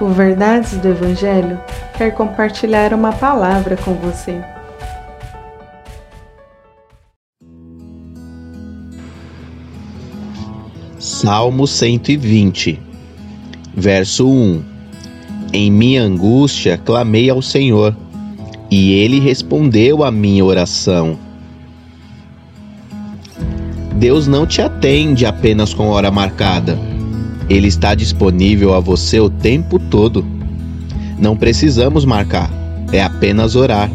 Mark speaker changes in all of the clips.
Speaker 1: O Verdades do Evangelho quer compartilhar uma palavra com você.
Speaker 2: Salmo 120, verso 1 Em minha angústia clamei ao Senhor, e ele respondeu à minha oração. Deus não te atende apenas com hora marcada. Ele está disponível a você o tempo todo. Não precisamos marcar, é apenas orar.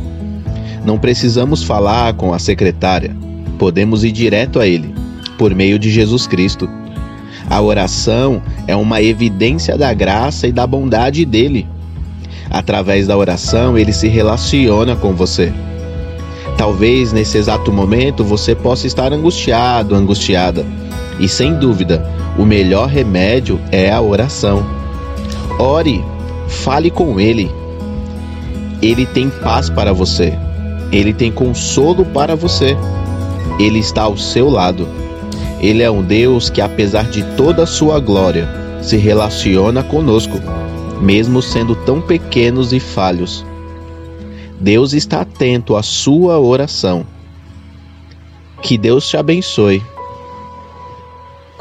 Speaker 2: Não precisamos falar com a secretária, podemos ir direto a Ele, por meio de Jesus Cristo. A oração é uma evidência da graça e da bondade dele. Através da oração, ele se relaciona com você. Talvez nesse exato momento você possa estar angustiado, angustiada. E sem dúvida, o melhor remédio é a oração. Ore, fale com Ele. Ele tem paz para você. Ele tem consolo para você. Ele está ao seu lado. Ele é um Deus que, apesar de toda a sua glória, se relaciona conosco, mesmo sendo tão pequenos e falhos. Deus está atento à sua oração. Que Deus te abençoe.